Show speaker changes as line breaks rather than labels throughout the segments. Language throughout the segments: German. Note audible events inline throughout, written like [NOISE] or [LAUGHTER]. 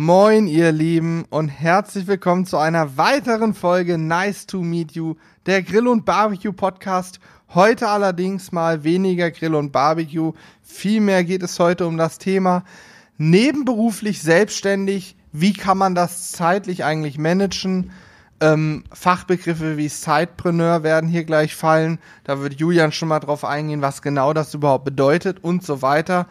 Moin, ihr Lieben, und herzlich willkommen zu einer weiteren Folge Nice to Meet You, der Grill- und Barbecue-Podcast. Heute allerdings mal weniger Grill und Barbecue. Vielmehr geht es heute um das Thema nebenberuflich selbstständig. Wie kann man das zeitlich eigentlich managen? Ähm, Fachbegriffe wie Sidepreneur werden hier gleich fallen. Da wird Julian schon mal drauf eingehen, was genau das überhaupt bedeutet und so weiter.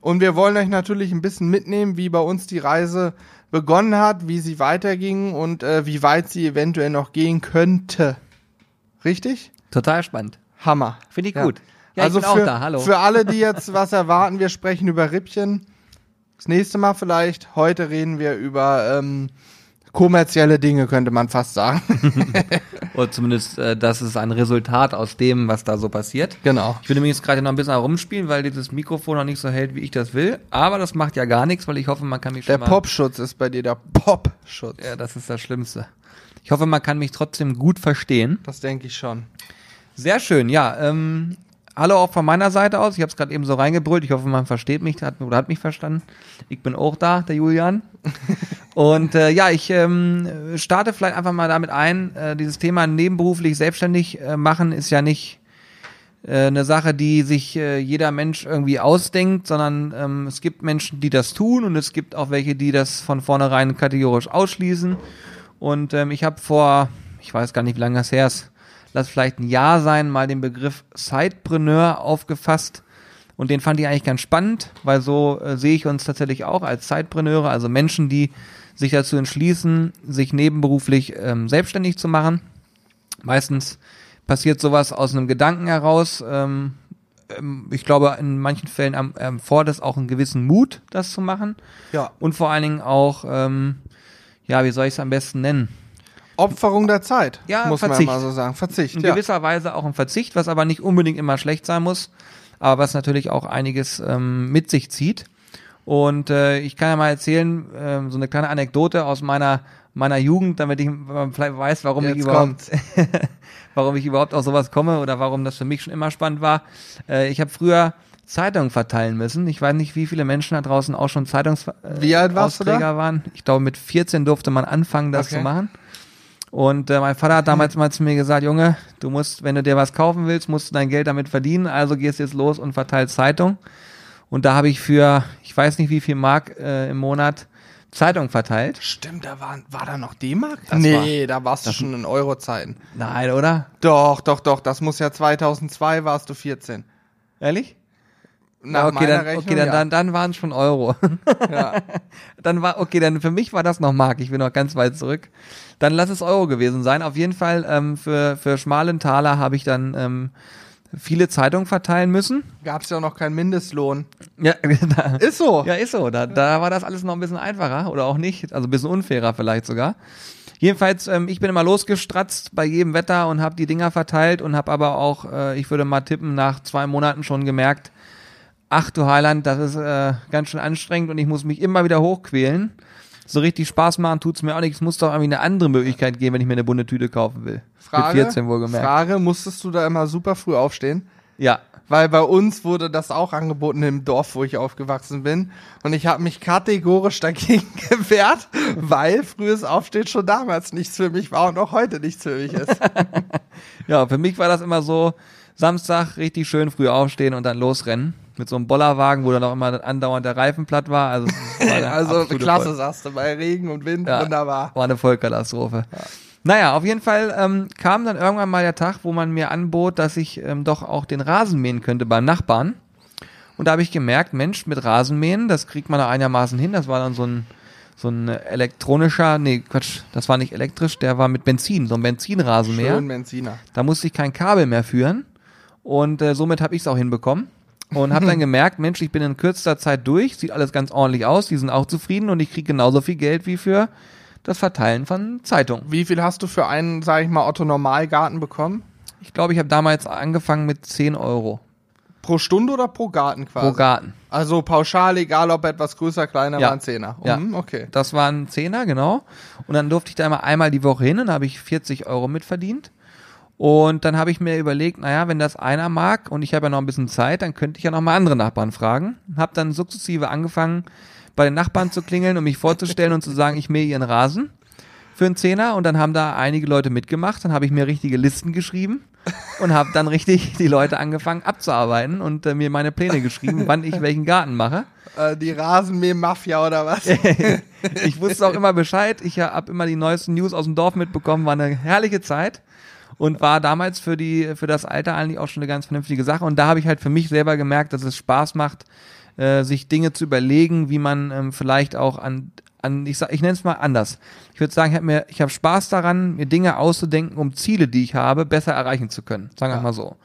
Und wir wollen euch natürlich ein bisschen mitnehmen, wie bei uns die Reise begonnen hat, wie sie weiterging und äh, wie weit sie eventuell noch gehen könnte. Richtig?
Total spannend.
Hammer.
Finde ich
Ja.
gut. Ja,
also
ich bin
für,
auch da. Hallo.
für alle, die [LAUGHS] jetzt was erwarten, wir sprechen über Rippchen. Das nächste Mal vielleicht. Heute reden wir über ähm, kommerzielle Dinge, könnte man fast sagen. [LAUGHS]
Oder zumindest, äh, das ist ein Resultat aus dem, was da so passiert.
genau.
Ich will nämlich jetzt gerade noch ein bisschen herumspielen, weil dieses Mikrofon noch nicht so hält, wie ich das will. Aber das macht ja gar nichts, weil ich hoffe, man kann mich
Der
schon mal...
Popschutz ist bei dir der Popschutz.
Ja, das ist das Schlimmste. Ich hoffe, man kann mich trotzdem gut verstehen.
Das denke ich schon.
Sehr schön, ja. Ähm, hallo auch von meiner Seite aus. Ich habe es gerade eben so reingebrüllt. Ich hoffe, man versteht mich hat, oder hat mich verstanden. Ich bin auch da, der Julian. [LAUGHS] Und äh, ja, ich ähm, starte vielleicht einfach mal damit ein. Äh, dieses Thema nebenberuflich selbstständig äh, machen ist ja nicht äh, eine Sache, die sich äh, jeder Mensch irgendwie ausdenkt, sondern ähm, es gibt Menschen, die das tun und es gibt auch welche, die das von vornherein kategorisch ausschließen. Und ähm, ich habe vor, ich weiß gar nicht, wie lange das her ist, lass vielleicht ein Jahr sein, mal den Begriff Sidepreneur aufgefasst. Und den fand ich eigentlich ganz spannend, weil so äh, sehe ich uns tatsächlich auch als Sidepreneure, also Menschen, die sich dazu entschließen, sich nebenberuflich ähm, selbstständig zu machen. Meistens passiert sowas aus einem Gedanken heraus. Ähm, ähm, ich glaube, in manchen Fällen ähm, ähm, fordert es auch einen gewissen Mut, das zu machen.
Ja.
Und vor allen Dingen auch, ähm, ja, wie soll ich es am besten nennen?
Opferung der Zeit,
Ja,
muss
Verzicht.
man mal so sagen. Verzicht,
In
ja.
gewisser Weise auch ein Verzicht, was aber nicht unbedingt immer schlecht sein muss, aber was natürlich auch einiges ähm, mit sich zieht. Und äh, ich kann ja mal erzählen, ähm, so eine kleine Anekdote aus meiner meiner Jugend, damit ich äh, vielleicht weiß, warum ich
Jetzt
überhaupt [LAUGHS] warum ich überhaupt auf sowas komme oder warum das für mich schon immer spannend war. Äh, ich habe früher Zeitungen verteilen müssen. Ich weiß nicht, wie viele Menschen da draußen auch schon Zeitungs äh, waren. Ich glaube, mit 14 durfte man anfangen, das
Okay.
zu machen. Und äh, mein Vater hat damals mal zu mir gesagt, Junge, du musst, wenn du dir was kaufen willst, musst du dein Geld damit verdienen. Also gehst jetzt los und verteilst Zeitung. Und da habe ich für, ich weiß nicht wie viel Mark äh, im Monat Zeitung verteilt.
Stimmt, da war, war da noch D-Mark? Nee, da warst du schon in Euro-Zeiten.
Nein, oder?
Doch, doch, doch, das muss ja 2002 warst du 14.
Ehrlich?
Nach
Ja, okay, dann,
Rechnung,
okay, dann,
ja.
dann, dann waren es schon Euro. [LAUGHS]
ja. [LAUGHS]
dann war, okay, dann für mich war das noch Mark. Ich bin noch ganz weit zurück. Dann lass es Euro gewesen sein. Auf jeden Fall ähm, für, für schmalen Taler habe ich dann ähm, viele Zeitungen verteilen müssen.
Gab es ja noch keinen Mindestlohn.
Ja, [LAUGHS] da,
Ist so.
ja ist so. Da, da war das alles noch ein bisschen einfacher oder auch nicht. Also ein bisschen unfairer vielleicht sogar. Jedenfalls, ähm, ich bin immer losgestratzt bei jedem Wetter und habe die Dinger verteilt und habe aber auch, äh, ich würde mal tippen, nach zwei Monaten schon gemerkt, ach du Heiland, das ist äh, ganz schön anstrengend und ich muss mich immer wieder hochquälen. So richtig Spaß machen tut's mir auch nicht. Es muss doch irgendwie eine andere Möglichkeit geben, wenn ich mir eine bunte Tüte kaufen will.
Frage,
Mit 14 wohlgemerkt.
Frage, musstest du da immer super früh aufstehen?
Ja.
Weil bei uns wurde das auch angeboten im Dorf, wo ich aufgewachsen bin. Und ich habe mich kategorisch dagegen [LAUGHS] gewehrt, weil frühes Aufstehen schon damals nichts für mich war und auch heute nichts für mich ist. [LAUGHS]
Ja, für mich war das immer so, Samstag richtig schön früh aufstehen und dann losrennen. Mit so einem Bollerwagen, wo dann auch immer andauernd der Reifen platt war. Also, war [LAUGHS]
also klasse,
Voll-
sagst du, bei Regen und Wind,
Ja.
wunderbar.
War eine Vollkatastrophe. Naja, auf jeden Fall ähm, kam dann irgendwann mal der Tag, wo man mir anbot, dass ich ähm, doch auch den Rasen mähen könnte beim Nachbarn. Und da habe ich gemerkt, Mensch, mit Rasenmähen, das kriegt man da einigermaßen hin. Das war dann so ein, so ein elektronischer, nee, Quatsch, das war nicht elektrisch, der war mit Benzin, so ein Benzinrasenmäher.
Schön Benziner.
Da musste ich kein Kabel mehr führen und äh, somit habe ich es auch hinbekommen und habe dann [LAUGHS] gemerkt, Mensch, ich bin in kürzester Zeit durch, sieht alles ganz ordentlich aus, die sind auch zufrieden und ich kriege genauso viel Geld wie für das Verteilen von Zeitungen.
Wie viel hast du für einen, sag ich mal, Otto Normalgarten bekommen?
Ich glaube, ich habe damals angefangen mit 10 Euro
Pro Stunde oder pro Garten quasi?
pro Garten.
Also pauschal, egal ob etwas größer, kleiner,
Ja.
war ein Zehner.
Ja.
Mhm, okay.
Das waren Zehner, genau. Und dann durfte ich da immer einmal die Woche hin und habe ich 40 Euro mitverdient. Und dann habe ich mir überlegt, naja, wenn das einer mag und ich habe ja noch ein bisschen Zeit, dann könnte ich ja noch mal andere Nachbarn fragen. Habe dann sukzessive angefangen, bei den Nachbarn zu klingeln und mich vorzustellen und zu sagen, ich mähe ihren Rasen für einen Zehner und dann haben da einige Leute mitgemacht. Dann habe ich mir richtige Listen geschrieben und habe dann richtig die Leute angefangen abzuarbeiten und äh, mir meine Pläne geschrieben, wann ich welchen Garten mache.
Äh, die Rasenmäh-Mafia oder was? [LAUGHS]
ich wusste auch immer Bescheid. Ich habe immer die neuesten News aus dem Dorf mitbekommen. War eine herrliche Zeit und war damals für die für das Alter eigentlich auch schon eine ganz vernünftige Sache. Und da habe ich halt für mich selber gemerkt, dass es Spaß macht, äh, sich Dinge zu überlegen, wie man ähm, vielleicht auch an an ich sag, ich nenne es mal anders. Ich würde sagen, ich habe mir ich habe Spaß daran, mir Dinge auszudenken, um Ziele, die ich habe, besser erreichen zu können. Sagen wir
Ja.
mal so.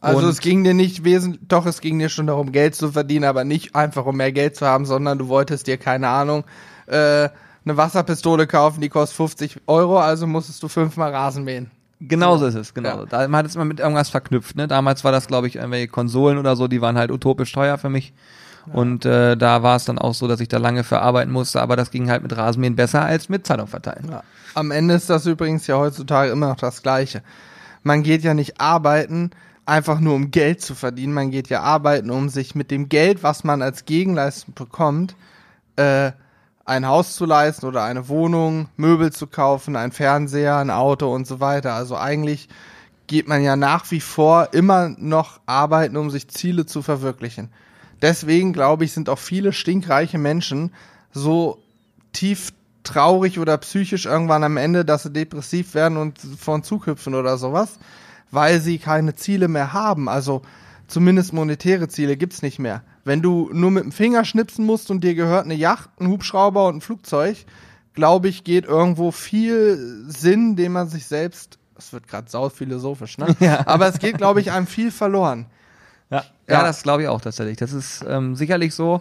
Also
Und-
es ging dir nicht wesentlich, doch es ging dir schon darum, Geld zu verdienen, aber nicht einfach um mehr Geld zu haben, sondern du wolltest dir, keine Ahnung, äh, eine Wasserpistole kaufen, die kostet 50 Euro, also musstest du fünfmal Rasen mähen.
Genauso ist es, genau.
Ja.
Da man hat es immer mit irgendwas verknüpft. Ne? Damals war das, glaube ich, irgendwelche Konsolen oder so, die waren halt utopisch teuer für mich. Und äh, da war es dann auch so, dass ich da lange für arbeiten musste, aber das ging halt mit Rasenmähen besser als mit Zeitung verteilen.
Ja. Am Ende ist das übrigens ja heutzutage immer noch das Gleiche. Man geht ja nicht arbeiten, einfach nur um Geld zu verdienen. Man geht ja arbeiten, um sich mit dem Geld, was man als Gegenleistung bekommt, äh, ein Haus zu leisten oder eine Wohnung, Möbel zu kaufen, ein Fernseher, ein Auto und so weiter. Also eigentlich geht man ja nach wie vor immer noch arbeiten, um sich Ziele zu verwirklichen. Deswegen glaube ich, sind auch viele stinkreiche Menschen so tief traurig oder psychisch irgendwann am Ende, dass sie depressiv werden und von Zug oder sowas, weil sie keine Ziele mehr haben. Also zumindest monetäre Ziele gibt's nicht mehr. Wenn du nur mit dem Finger schnipsen musst und dir gehört eine Yacht, ein Hubschrauber und ein Flugzeug, glaube ich, geht irgendwo viel Sinn, den man sich selbst, es wird gerade sau philosophisch, ne? [LAUGHS]
Ja.
Aber es geht, glaube ich, einem viel verloren.
Ja,
Ja.
ja das glaube ich auch tatsächlich. Das ist ähm, sicherlich so.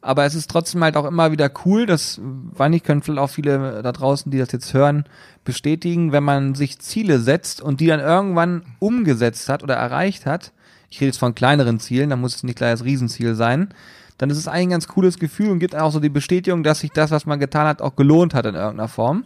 Aber es ist trotzdem halt auch immer wieder cool, das, weiß nicht, können vielleicht auch viele da draußen, die das jetzt hören, bestätigen, wenn man sich Ziele setzt und die dann irgendwann umgesetzt hat oder erreicht hat. Ich rede jetzt von kleineren Zielen, da muss es nicht gleich das Riesenziel sein. Dann ist es eigentlich ein ganz cooles Gefühl und gibt auch so die Bestätigung, dass sich das, was man getan hat, auch gelohnt hat in irgendeiner Form.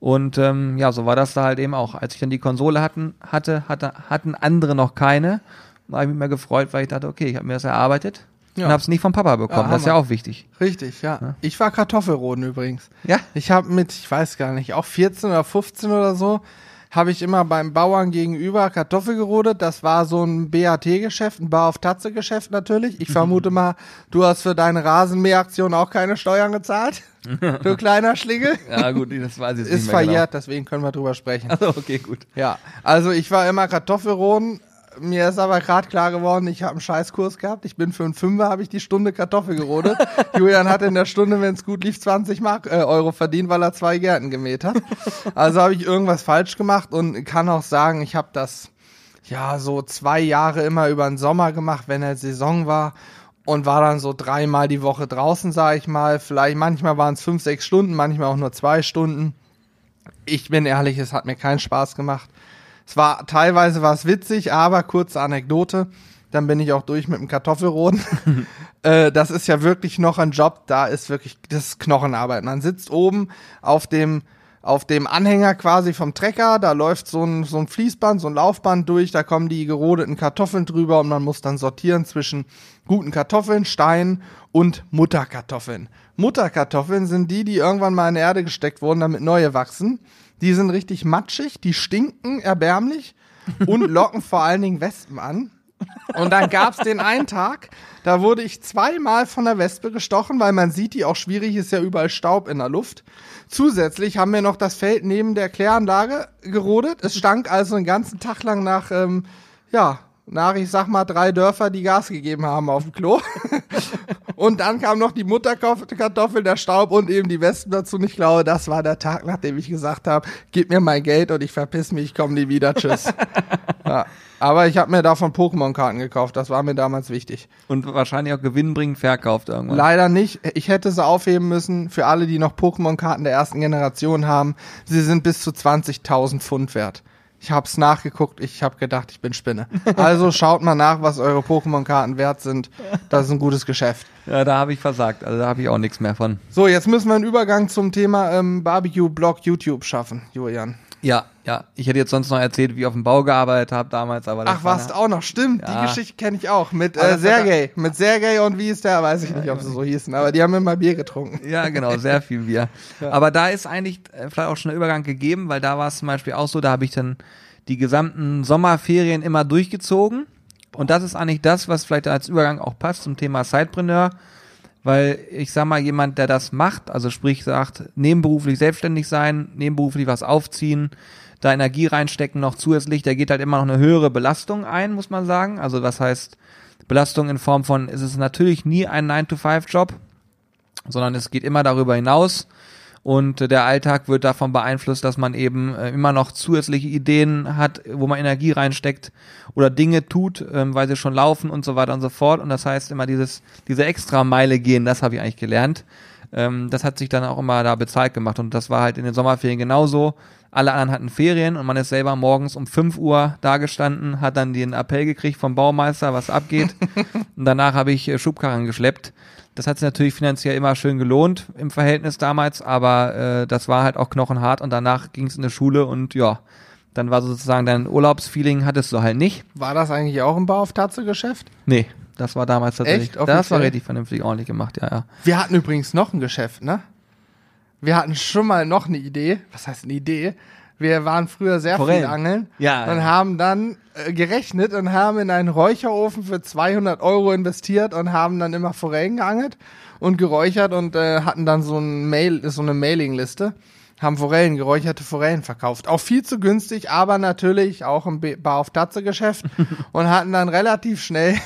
Und ähm, ja, so war das da halt eben auch. Als ich dann die Konsole hatten, hatte, hatte, hatten andere noch keine. Da habe ich mich mal gefreut, weil ich dachte, okay, ich habe mir das erarbeitet
Ja.
und habe es nicht vom Papa bekommen.
Ja,
das ist ja auch wichtig.
Richtig, ja. Ich war Kartoffelroden übrigens.
Ja?
Ich habe mit, ich weiß gar nicht, auch 14 oder 15 oder so, habe ich immer beim Bauern gegenüber Kartoffel gerodet. Das war so ein BAT-Geschäft, ein Bar auf Tatze-Geschäft natürlich. Ich vermute [LAUGHS] mal, du hast für deine Rasenmäheraktion auch keine Steuern gezahlt. du [LAUGHS] kleiner Schlingel.
Ja, gut, das weiß ich jetzt
Ist
nicht mehr genau.
verjährt, deswegen können wir drüber sprechen.
Also, [LAUGHS] okay, gut.
Ja, also ich war immer Kartoffelroden. Mir ist aber gerade klar geworden, ich habe einen Scheißkurs gehabt. Ich bin für einen Fünfer, habe ich die Stunde Kartoffel gerodet. [LAUGHS] Julian hat in der Stunde, wenn es gut lief, 20 Mark, äh, Euro verdient, weil er zwei Gärten gemäht hat. Also habe ich irgendwas falsch gemacht und kann auch sagen, ich habe das ja so zwei Jahre immer über den Sommer gemacht, wenn er Saison war und war dann so dreimal die Woche draußen, sage ich mal. Vielleicht manchmal waren es fünf, sechs Stunden, manchmal auch nur zwei Stunden ich bin ehrlich, es hat mir keinen Spaß gemacht. Es war teilweise war es witzig, aber kurze Anekdote. Dann bin ich auch durch mit dem Kartoffelroden. [LAUGHS] äh, das ist ja wirklich noch ein Job. Da ist wirklich das ist Knochenarbeit. Man sitzt oben auf dem auf dem Anhänger quasi vom Trecker, da läuft so ein, so ein Fließband, so ein Laufband durch, da kommen die gerodeten Kartoffeln drüber und man muss dann sortieren zwischen guten Kartoffeln, Steinen und Mutterkartoffeln. Mutterkartoffeln sind die, die irgendwann mal in die Erde gesteckt wurden, damit neue wachsen. Die sind richtig matschig, die stinken erbärmlich und [LAUGHS] locken vor allen Dingen Wespen an. Und dann gab's den einen Tag, da wurde ich zweimal von der Wespe gestochen, weil man sieht die auch schwierig, ist ja überall Staub in der Luft. Zusätzlich haben wir noch das Feld neben der Kläranlage gerodet. Es stank also einen ganzen Tag lang nach, ähm, ja, nach, ich sag mal, drei Dörfer, die Gas gegeben haben auf dem Klo. Und dann kam noch die Mutterkartoffel, der Staub und eben die Wespen dazu. Und ich glaube, das war der Tag, nachdem ich gesagt habe, gib mir mein Geld und ich verpiss mich, ich komme nie wieder, tschüss. [LAUGHS] ja. Aber ich habe mir davon Pokémon-Karten gekauft, das war mir damals wichtig.
Und wahrscheinlich auch gewinnbringend verkauft irgendwann.
Leider nicht. Ich hätte sie aufheben müssen für alle, die noch Pokémon-Karten der ersten Generation haben. Sie sind bis zu 20.000 Pfund wert. Ich hab's nachgeguckt, ich habe gedacht, ich bin Spinne. Also schaut mal nach, was eure Pokémon-Karten wert sind. Das ist ein gutes Geschäft.
Ja, da habe ich versagt. Also da habe ich auch nichts mehr von.
So, jetzt müssen wir einen Übergang zum Thema ähm, Barbecue-Blog YouTube schaffen, Julian.
Ja, ja. Ich hätte jetzt sonst noch erzählt, wie ich auf dem Bau gearbeitet habe damals, aber
Ach,
war
warst auch noch, stimmt.
Ja.
Die Geschichte kenne ich auch. Mit äh,
er-
Sergej. Mit Sergej und wie ist der? Weiß ich nicht, ob sie so hießen, aber die haben immer Bier getrunken.
Ja, genau, sehr viel Bier. [LAUGHS] Aber da ist eigentlich äh, vielleicht auch schon ein Übergang gegeben, weil da war es zum Beispiel auch so, da habe ich dann die gesamten Sommerferien immer durchgezogen. Und das ist eigentlich das, was vielleicht als Übergang auch passt zum Thema Sidepreneur. Weil ich sag mal, jemand, der das macht, also sprich sagt, nebenberuflich selbstständig sein, nebenberuflich was aufziehen, da Energie reinstecken noch zusätzlich, der geht halt immer noch eine höhere Belastung ein, muss man sagen. Also was heißt Belastung in Form von, es ist natürlich nie ein 9-to-5-Job, sondern es geht immer darüber hinaus. Und äh, der Alltag wird davon beeinflusst, dass man eben äh, immer noch zusätzliche Ideen hat, wo man Energie reinsteckt oder Dinge tut, ähm, weil sie schon laufen und so weiter und so fort. Und das heißt immer dieses, diese extra Meile gehen, das habe ich eigentlich gelernt. Ähm, das hat sich dann auch immer da bezahlt gemacht. Und das war halt in den Sommerferien genauso. Alle anderen hatten Ferien und man ist selber morgens um 5 Uhr da gestanden, hat dann den Appell gekriegt vom Baumeister, was abgeht. [LAUGHS] und danach habe ich äh, Schubkarren geschleppt. Das hat sich natürlich finanziell immer schön gelohnt im Verhältnis damals, aber äh, das war halt auch knochenhart und danach ging es in die Schule und ja, dann war sozusagen dein Urlaubsfeeling hattest du halt nicht.
War das eigentlich auch ein Bau auf Tatze Geschäft?
Nee, das war damals tatsächlich.
Echt?
Das war richtig vernünftig ordentlich gemacht, ja, ja.
Wir hatten übrigens noch ein Geschäft, ne? Wir hatten schon mal noch eine Idee. Was heißt eine Idee? Wir waren früher sehr
Forellen.
viel angeln
Ja,
und
ja.
haben dann äh, gerechnet und haben in einen Räucherofen für 200 Euro investiert und haben dann immer Forellen geangelt und geräuchert und äh, hatten dann so, ein Mail, so eine Mailingliste. Haben Forellen, geräucherte Forellen verkauft. Auch viel zu günstig, aber natürlich auch im Bar auf Tatze Geschäft [LAUGHS] und hatten dann relativ schnell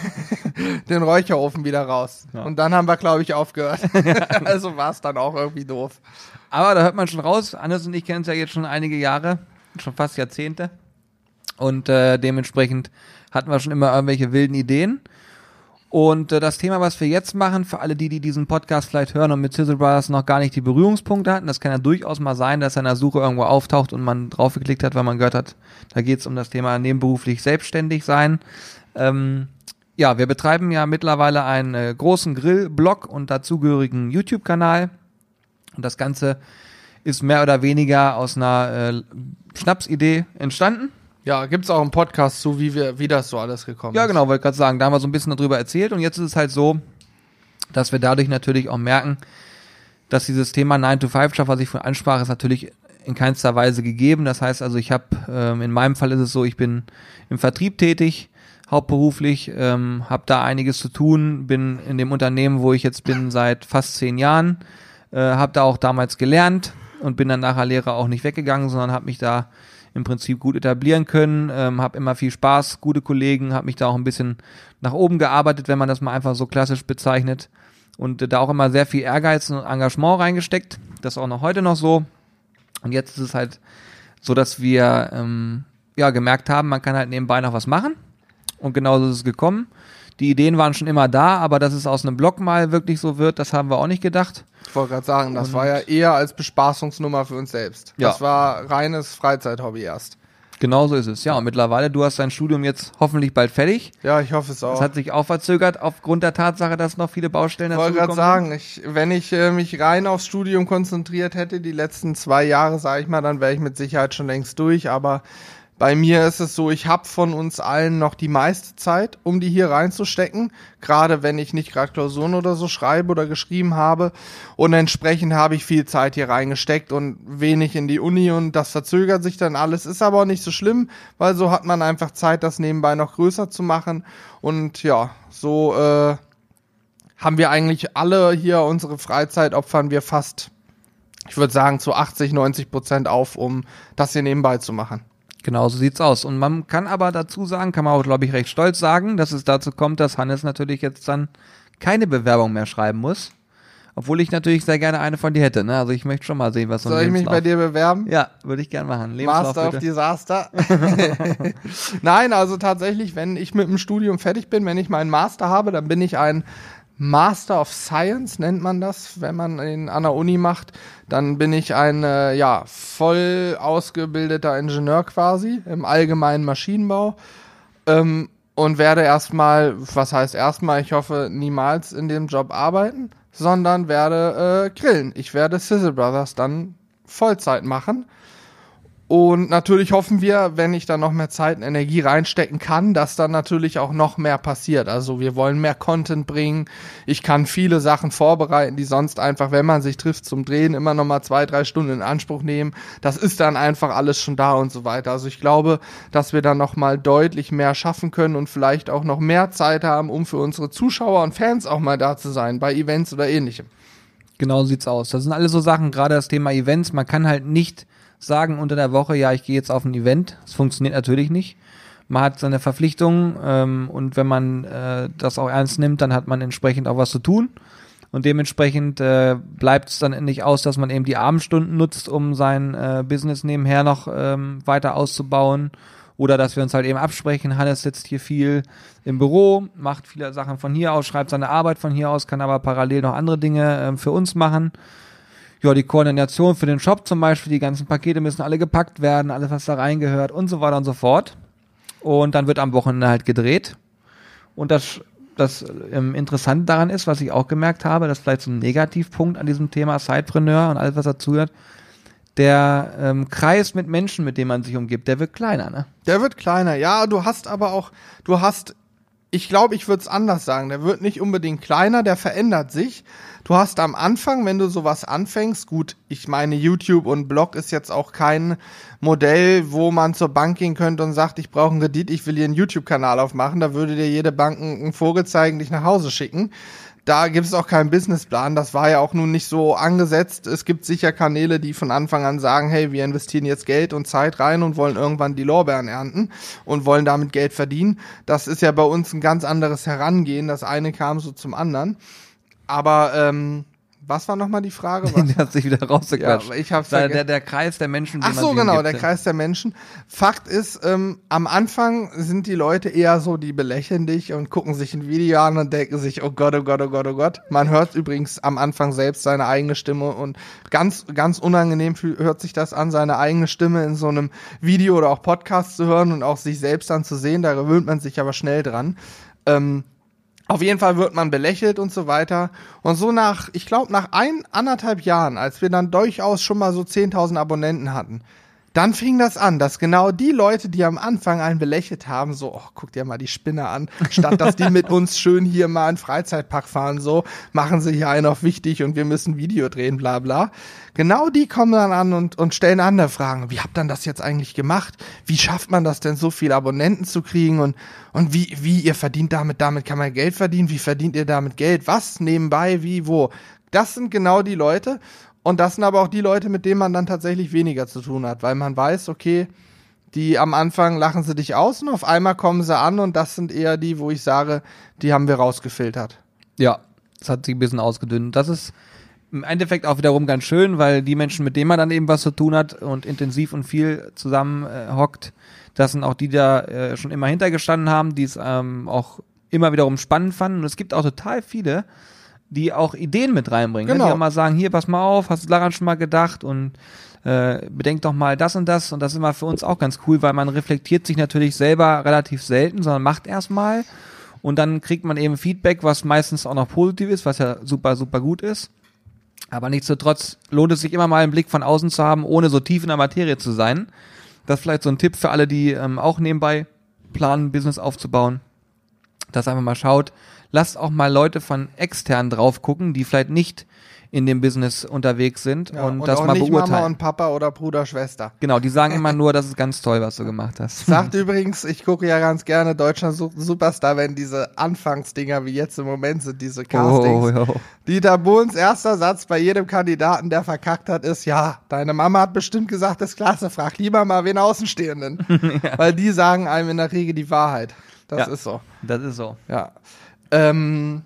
[LAUGHS] den Räucherofen wieder raus.
Ja.
Und dann haben wir, glaube ich, aufgehört. [LAUGHS] also war es dann auch irgendwie doof.
Aber da hört man schon raus, Hannes und ich kennen uns ja jetzt schon einige Jahre, schon fast Jahrzehnte. Und äh, dementsprechend hatten wir schon immer irgendwelche wilden Ideen. Und äh, das Thema, was wir jetzt machen, für alle die, die diesen Podcast vielleicht hören und mit Sizzle Brothers noch gar nicht die Berührungspunkte hatten, das kann ja durchaus mal sein, dass er in der Suche irgendwo auftaucht und man draufgeklickt hat, weil man gehört hat, da geht es um das Thema nebenberuflich selbstständig sein. Ähm, ja, wir betreiben ja mittlerweile einen äh, großen Grillblog und dazugehörigen YouTube-Kanal. Und das Ganze ist mehr oder weniger aus einer äh, Schnapsidee entstanden.
Ja, gibt's auch einen Podcast zu, wie wir, wie das so alles gekommen
Ja,
ist.
genau, wollte gerade sagen, da haben wir so ein bisschen darüber erzählt und jetzt ist es halt so, dass wir dadurch natürlich auch merken, dass dieses Thema 9-to-5-Job, was ich von ansprach, ist natürlich in keinster Weise gegeben. Das heißt also, ich habe, ähm, in meinem Fall ist es so, ich bin im Vertrieb tätig, hauptberuflich, ähm, habe da einiges zu tun, bin in dem Unternehmen, wo ich jetzt bin, seit fast zehn Jahren, äh, habe da auch damals gelernt und bin dann nachher Lehrer auch nicht weggegangen, sondern habe mich da im Prinzip gut etablieren können, ähm, habe immer viel Spaß, gute Kollegen, habe mich da auch ein bisschen nach oben gearbeitet, wenn man das mal einfach so klassisch bezeichnet und äh, da auch immer sehr viel Ehrgeiz und Engagement reingesteckt, das ist auch noch heute noch so. Und jetzt ist es halt so, dass wir ähm, ja gemerkt haben, man kann halt nebenbei noch was machen und genauso ist es gekommen. Die Ideen waren schon immer da, aber dass es aus einem Blog mal wirklich so wird, das haben wir auch nicht gedacht.
Ich wollte gerade sagen, das war ja eher als Bespaßungsnummer für uns selbst.
Ja.
Das war reines Freizeithobby erst.
Genauso ist es. Ja, und mittlerweile, du hast dein Studium jetzt hoffentlich bald fertig.
Ja, ich hoffe es auch.
Das hat sich auch verzögert aufgrund der Tatsache, dass noch viele Baustellen
Ich wollte gerade sagen, ich, wenn ich äh, mich rein aufs Studium konzentriert hätte, die letzten zwei Jahre, sage ich mal, dann wäre ich mit Sicherheit schon längst durch. Aber bei mir ist es so, ich habe von uns allen noch die meiste Zeit, um die hier reinzustecken. Gerade wenn ich nicht gerade Klausuren oder so schreibe oder geschrieben habe. Und entsprechend habe ich viel Zeit hier reingesteckt und wenig in die Uni und das verzögert sich dann alles. Ist aber auch nicht so schlimm, weil so hat man einfach Zeit, das nebenbei noch größer zu machen. Und ja, so äh, haben wir eigentlich alle hier unsere Freizeit opfern wir fast, ich würde sagen, zu 80, 90 Prozent auf, um das hier nebenbei zu machen.
Genau so sieht's aus. Und man kann aber dazu sagen, kann man auch, glaube ich, recht stolz sagen, dass es dazu kommt, dass Hannes natürlich jetzt dann keine Bewerbung mehr schreiben muss. Obwohl ich natürlich sehr gerne eine von dir hätte. Ne? Also ich möchte schon mal sehen, was so
Soll ich mich bei dir bewerben?
Ja, würde ich gern machen. Lebenslauf
Master of
bitte.
Disaster. [LAUGHS] [LAUGHS] Nein, also tatsächlich, wenn ich mit dem Studium fertig bin, wenn ich meinen Master habe, dann bin ich ein Master of Science, nennt man das, wenn man ihn an der Uni macht. Dann bin ich ein äh, ja, voll ausgebildeter Ingenieur quasi im allgemeinen Maschinenbau. Ähm, und werde erstmal, was heißt erstmal, ich hoffe, niemals in dem Job arbeiten, sondern werde äh, grillen. Ich werde Sizzle Brothers dann Vollzeit machen. Und natürlich hoffen wir, wenn ich da noch mehr Zeit und Energie reinstecken kann, dass dann natürlich auch noch mehr passiert. Also wir wollen mehr Content bringen. Ich kann viele Sachen vorbereiten, die sonst einfach, wenn man sich trifft zum Drehen, immer noch mal zwei, drei Stunden in Anspruch nehmen. Das ist dann einfach alles schon da und so weiter. Also ich glaube, dass wir dann noch mal deutlich mehr schaffen können und vielleicht auch noch mehr Zeit haben, um für unsere Zuschauer und Fans auch mal da zu sein, bei Events oder ähnlichem.
Genau sieht's aus. Das sind alles so Sachen, gerade das Thema Events. Man kann halt nicht sagen unter der Woche, ja, ich gehe jetzt auf ein Event. Das funktioniert natürlich nicht. Man hat seine Verpflichtungen ähm, und wenn man äh, das auch ernst nimmt, dann hat man entsprechend auch was zu tun. Und dementsprechend äh, bleibt es dann nicht aus, dass man eben die Abendstunden nutzt, um sein äh, Business nebenher noch ähm, weiter auszubauen. Oder dass wir uns halt eben absprechen. Hannes sitzt hier viel im Büro, macht viele Sachen von hier aus, schreibt seine Arbeit von hier aus, kann aber parallel noch andere Dinge äh, für uns machen ja, die Koordination für den Shop zum Beispiel, die ganzen Pakete müssen alle gepackt werden, alles, was da reingehört und so weiter und so fort. Und dann wird am Wochenende halt gedreht. Und das, das ähm, Interessante daran ist, was ich auch gemerkt habe, das ist vielleicht so ein Negativpunkt an diesem Thema Sidepreneur und alles, was dazugehört, der ähm, Kreis mit Menschen, mit dem man sich umgibt, der wird kleiner, ne?
Der wird kleiner, ja, du hast aber auch, du hast ich glaube, ich würde es anders sagen. Der wird nicht unbedingt kleiner, der verändert sich. Du hast am Anfang, wenn du sowas anfängst, gut, ich meine, YouTube und Blog ist jetzt auch kein Modell, wo man zur Bank gehen könnte und sagt, ich brauche einen Kredit, ich will hier einen YouTube-Kanal aufmachen. Da würde dir jede Bank einen Vogel zeigen, dich nach Hause schicken da gibt es auch keinen Businessplan. Das war ja auch nun nicht so angesetzt. Es gibt sicher Kanäle, die von Anfang an sagen, hey, wir investieren jetzt Geld und Zeit rein und wollen irgendwann die Lorbeeren ernten und wollen damit Geld verdienen. Das ist ja bei uns ein ganz anderes Herangehen. Das eine kam so zum anderen. Aber ähm, was war nochmal die Frage? [LAUGHS]
der hat sich wieder rausgequatscht.
Ja, ich hab's
der, der, der Kreis der Menschen.
Ach so, genau, der Kreis der Menschen. Fakt ist, ähm, am Anfang sind die Leute eher so, die belächeln dich und gucken sich ein Video an und denken sich, oh Gott, oh Gott, oh Gott, oh Gott. Man hört übrigens am Anfang selbst seine eigene Stimme und ganz, ganz unangenehm hört sich das an, seine eigene Stimme in so einem Video oder auch Podcast zu hören und auch sich selbst dann zu sehen. Da gewöhnt man sich aber schnell dran. Ähm, auf jeden Fall wird man belächelt und so weiter. Und so nach, ich glaube, nach ein, anderthalb Jahren, als wir dann durchaus schon mal so 10.000 Abonnenten hatten, dann fing das an, dass genau die Leute, die am Anfang einen belächelt haben, so, oh, guck dir mal die Spinne an, statt dass die mit uns schön hier mal einen Freizeitpark fahren, so, machen sie hier einen auf wichtig und wir müssen Video drehen, bla bla. Genau die kommen dann an und, und stellen andere Fragen. Wie habt ihr das jetzt eigentlich gemacht? Wie schafft man das denn, so viele Abonnenten zu kriegen? Und, und wie, wie, ihr verdient damit, damit kann man Geld verdienen? Wie verdient ihr damit Geld? Was? Nebenbei? Wie? Wo? Das sind genau die Leute. Und das sind aber auch die Leute, mit denen man dann tatsächlich weniger zu tun hat, weil man weiß, okay, die am Anfang lachen sie dich aus und auf einmal kommen sie an und das sind eher die, wo ich sage, die haben wir rausgefiltert.
Ja, das hat sich ein bisschen ausgedünnt. Das ist im Endeffekt auch wiederum ganz schön, weil die Menschen, mit denen man dann eben was zu tun hat und intensiv und viel zusammen äh, hockt, das sind auch die, die da äh, schon immer hintergestanden haben, die es ähm, auch immer wiederum spannend fanden. Und es gibt auch total viele, die auch Ideen mit reinbringen. Genau. Ne? Die auch mal sagen, hier, pass mal auf, hast du daran schon mal gedacht und äh, bedenk doch mal das und das. Und das ist immer für uns auch ganz cool, weil man reflektiert sich natürlich selber relativ selten, sondern macht erstmal. Und dann kriegt man eben Feedback, was meistens auch noch positiv ist, was ja super, super gut ist. Aber nichtsdestotrotz lohnt es sich immer mal einen Blick von außen zu haben, ohne so tief in der Materie zu sein. Das ist vielleicht so ein Tipp für alle, die ähm, auch nebenbei planen, Business aufzubauen. Dass einfach mal schaut, lasst auch mal Leute von extern drauf gucken, die vielleicht nicht in dem Business unterwegs sind ja, und, und das mal nicht beurteilen. Mama
und Papa oder Bruder, Schwester.
Genau, die sagen immer nur, das ist ganz toll, was du gemacht hast. [LAUGHS]
Sagt übrigens, ich gucke ja ganz gerne Deutschland Superstar, wenn diese Anfangsdinger wie jetzt im Moment sind, diese Castings. Oh, oh. Dieter Bohns erster Satz bei jedem Kandidaten, der verkackt hat, ist, ja, deine Mama hat bestimmt gesagt, das ist klasse, frag lieber mal wen Außenstehenden. [LAUGHS] ja. Weil die sagen einem in der Regel die Wahrheit. Das ja, ist so.
Das ist so.
Ja. Ähm,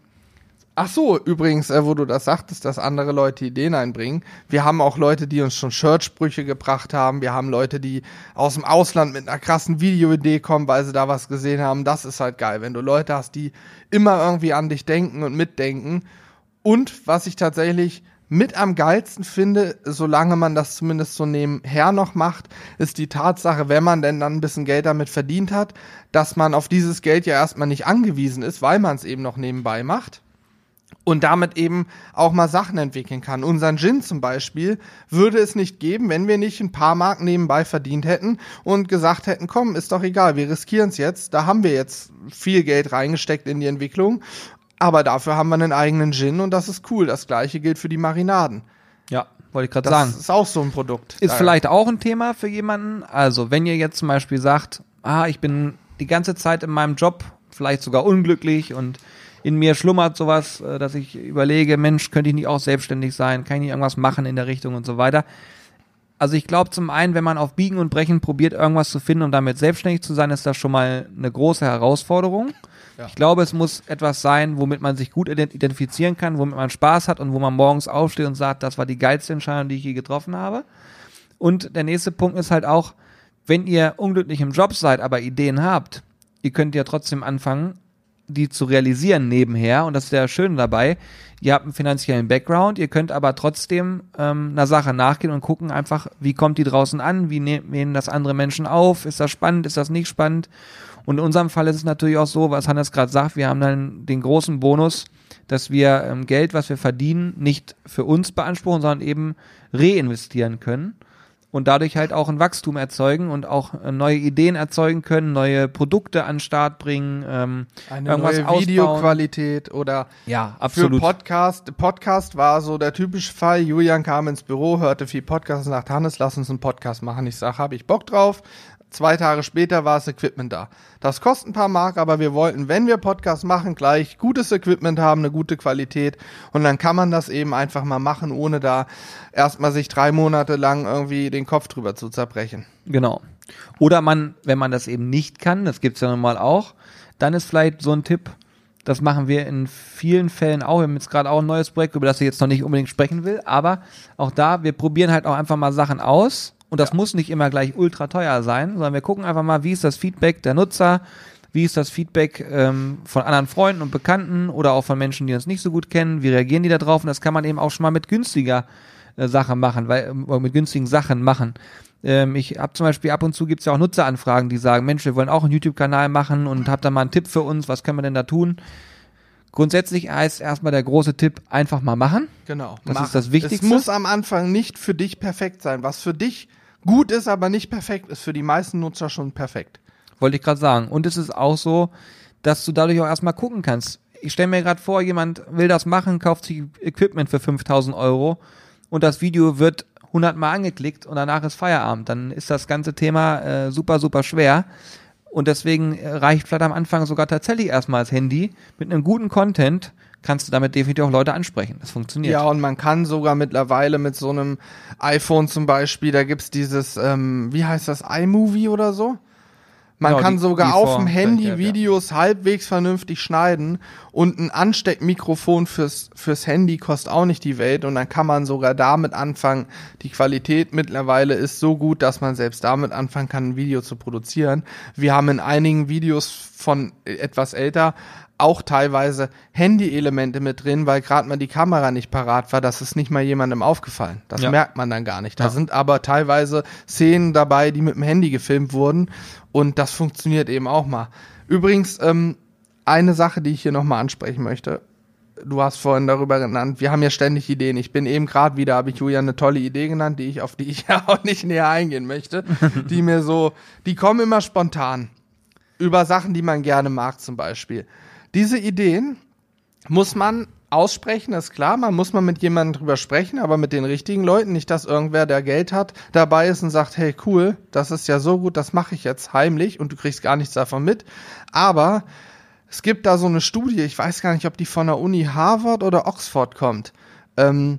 ach so, übrigens, äh, wo du das sagtest, dass andere Leute Ideen einbringen. Wir haben auch Leute, die uns schon Shirtsprüche gebracht haben. Wir haben Leute, die aus dem Ausland mit einer krassen Videoidee kommen, weil sie da was gesehen haben. Das ist halt geil, wenn du Leute hast, die immer irgendwie an dich denken und mitdenken. Und was ich tatsächlich mit am geilsten finde, solange man das zumindest so nebenher noch macht, ist die Tatsache, wenn man denn dann ein bisschen Geld damit verdient hat, dass man auf dieses Geld ja erstmal nicht angewiesen ist, weil man es eben noch nebenbei macht. und damit eben auch mal Sachen entwickeln kann. Unseren Gin zum Beispiel würde es nicht geben, wenn wir nicht ein paar Mark nebenbei verdient hätten und gesagt hätten, komm, ist doch egal, wir riskieren es jetzt. Da haben wir jetzt viel Geld reingesteckt in die Entwicklung, aber dafür haben wir einen eigenen Gin und das ist cool. Das gleiche gilt für die Marinaden.
Ja, wollte ich gerade sagen.
Das ist auch so ein Produkt.
Ist vielleicht auch ein Thema für jemanden. Also, wenn ihr jetzt zum Beispiel sagt, ah, ich bin die ganze Zeit in meinem Job, vielleicht sogar unglücklich und in mir schlummert sowas, äh, dass ich überlege, Mensch, könnte ich nicht auch selbstständig sein? Kann ich nicht irgendwas machen in der Richtung und so weiter? Also ich glaube zum einen, wenn man auf Biegen und Brechen probiert, irgendwas zu finden und damit selbstständig zu sein, ist das schon mal eine große Herausforderung. Ja. Ich glaube, es muss etwas sein, womit man sich gut identifizieren kann, womit man Spaß hat und wo man morgens aufsteht und sagt, das war die geilste Entscheidung, die ich je getroffen habe. Und der nächste Punkt ist halt auch, wenn ihr unglücklich im Job seid, aber Ideen habt, ihr könnt ja trotzdem anfangen, die zu realisieren nebenher. Und das ist der Schöne dabei. Ihr habt einen finanziellen Background, ihr könnt aber trotzdem ähm, einer Sache nachgehen und gucken einfach, wie kommt die draußen an, wie ne nehmen das andere Menschen auf, ist das spannend, ist das nicht spannend. Und in unserem Fall ist es natürlich auch so, was Hannes gerade sagt, wir haben dann den großen Bonus, dass wir ähm, Geld, was wir verdienen, nicht für uns beanspruchen, sondern eben reinvestieren können und dadurch halt auch ein Wachstum erzeugen und auch äh, neue Ideen erzeugen können, neue Produkte an den Start bringen, ähm,
eine irgendwas neue ausbauen. Videoqualität oder
ja, absolut.
Für Podcast, Podcast war so der typische Fall. Julian kam ins Büro, hörte viel Podcast und sagte, Hannes, lass uns einen Podcast machen. Ich sage, habe ich Bock drauf. Zwei Tage später war das Equipment da. Das kostet ein paar Mark, aber wir wollten, wenn wir Podcast machen, gleich gutes Equipment haben, eine gute Qualität. Und dann kann man das eben einfach mal machen, ohne da erstmal sich drei Monate lang irgendwie den Kopf drüber zu zerbrechen.
Genau. Oder man, wenn man das eben nicht kann, das gibt's ja nun mal auch, dann ist vielleicht so ein Tipp, das machen wir in vielen Fällen auch. Wir haben jetzt gerade auch ein neues Projekt, über das ich jetzt noch nicht unbedingt sprechen will, aber auch da, wir probieren halt auch einfach mal Sachen aus und das ja. muss nicht immer gleich ultra teuer sein, sondern wir gucken einfach mal, wie ist das Feedback der Nutzer, wie ist das Feedback ähm, von anderen Freunden und Bekannten oder auch von Menschen, die uns nicht so gut kennen, wie reagieren die da drauf und das kann man eben auch schon mal mit günstiger äh, Sache machen, weil äh, mit günstigen Sachen machen. Ähm, ich habe zum Beispiel ab und zu gibt's ja auch Nutzeranfragen, die sagen, Mensch, wir wollen auch einen YouTube-Kanal machen und habt da mal einen Tipp für uns, was können wir denn da tun? Grundsätzlich heißt erstmal der große Tipp, einfach mal machen.
Genau.
Das machen. ist das Wichtigste.
Es muss am Anfang nicht für dich perfekt sein. Was für dich gut ist, aber nicht perfekt ist für die meisten Nutzer schon perfekt.
Wollte ich gerade sagen. Und es ist auch so, dass du dadurch auch erstmal gucken kannst. Ich stelle mir gerade vor, jemand will das machen, kauft sich Equipment für 5000 Euro und das Video wird 100 Mal angeklickt und danach ist Feierabend. Dann ist das ganze Thema äh, super, super schwer. Und deswegen reicht vielleicht am Anfang sogar tatsächlich erstmal das Handy mit einem guten Content, kannst du damit definitiv auch Leute ansprechen. Das funktioniert.
Ja, und man kann sogar mittlerweile mit so einem iPhone zum Beispiel, da gibt's dieses, ähm, wie heißt das, iMovie oder so? Man genau, kann die, sogar die auf dem Handy ja, Videos ja. halbwegs vernünftig schneiden und ein Ansteckmikrofon fürs, fürs Handy kostet auch nicht die Welt und dann kann man sogar damit anfangen. Die Qualität mittlerweile ist so gut, dass man selbst damit anfangen kann, ein Video zu produzieren. Wir haben in einigen Videos von etwas älter auch teilweise Handy-Elemente mit drin, weil gerade mal die Kamera nicht parat war. Das ist nicht mal jemandem aufgefallen. Das ja. merkt man dann gar nicht. Da ja. sind aber teilweise Szenen dabei, die mit dem Handy gefilmt wurden und das funktioniert eben auch mal. Übrigens, ähm, eine Sache, die ich hier nochmal ansprechen möchte. Du hast vorhin darüber genannt, wir haben ja ständig Ideen. Ich bin eben gerade wieder, habe ich Julian eine tolle Idee genannt, die ich, auf die ich [LAUGHS] ja auch nicht näher eingehen möchte. [LAUGHS] die mir so, die kommen immer spontan. Über Sachen, die man gerne mag, zum Beispiel. Diese Ideen muss man aussprechen, ist klar. Man muss mal mit jemandem drüber sprechen, aber mit den richtigen Leuten. Nicht, dass irgendwer, der Geld hat, dabei ist und sagt, hey, cool, das ist ja so gut, das mache ich jetzt heimlich und du kriegst gar nichts davon mit. Aber es gibt da so eine Studie, ich weiß gar nicht, ob die von der Uni Harvard oder Oxford kommt. Ähm,